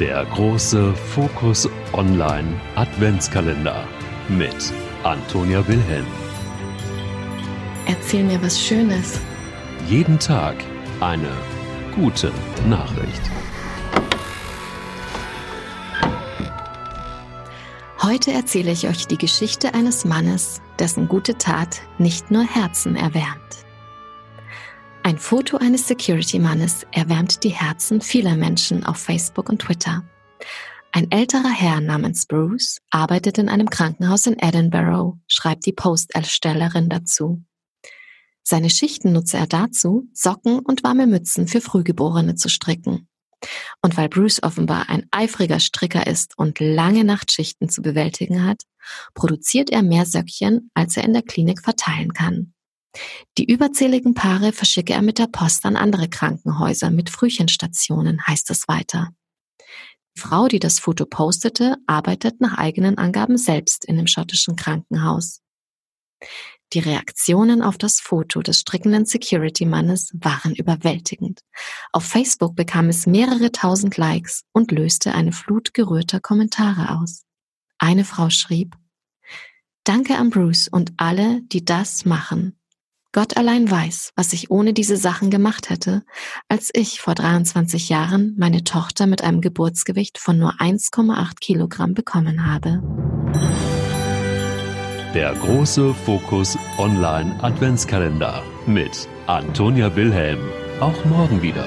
Der große Fokus Online Adventskalender mit Antonia Wilhelm. Erzähl mir was Schönes. Jeden Tag eine gute Nachricht. Heute erzähle ich euch die Geschichte eines Mannes, dessen gute Tat nicht nur Herzen erwärmt. Ein Foto eines Security-Mannes erwärmt die Herzen vieler Menschen auf Facebook und Twitter. Ein älterer Herr namens Bruce arbeitet in einem Krankenhaus in Edinburgh, schreibt die Posterstellerin dazu. Seine Schichten nutze er dazu, Socken und warme Mützen für Frühgeborene zu stricken. Und weil Bruce offenbar ein eifriger Stricker ist und lange Nachtschichten zu bewältigen hat, produziert er mehr Söckchen, als er in der Klinik verteilen kann. Die überzähligen Paare verschicke er mit der Post an andere Krankenhäuser mit Frühchenstationen, heißt es weiter. Die Frau, die das Foto postete, arbeitet nach eigenen Angaben selbst in dem schottischen Krankenhaus. Die Reaktionen auf das Foto des strickenden Security-Mannes waren überwältigend. Auf Facebook bekam es mehrere tausend Likes und löste eine Flut gerührter Kommentare aus. Eine Frau schrieb, Danke an Bruce und alle, die das machen. Gott allein weiß, was ich ohne diese Sachen gemacht hätte, als ich vor 23 Jahren meine Tochter mit einem Geburtsgewicht von nur 1,8 Kilogramm bekommen habe. Der große Fokus Online Adventskalender mit Antonia Wilhelm. Auch morgen wieder.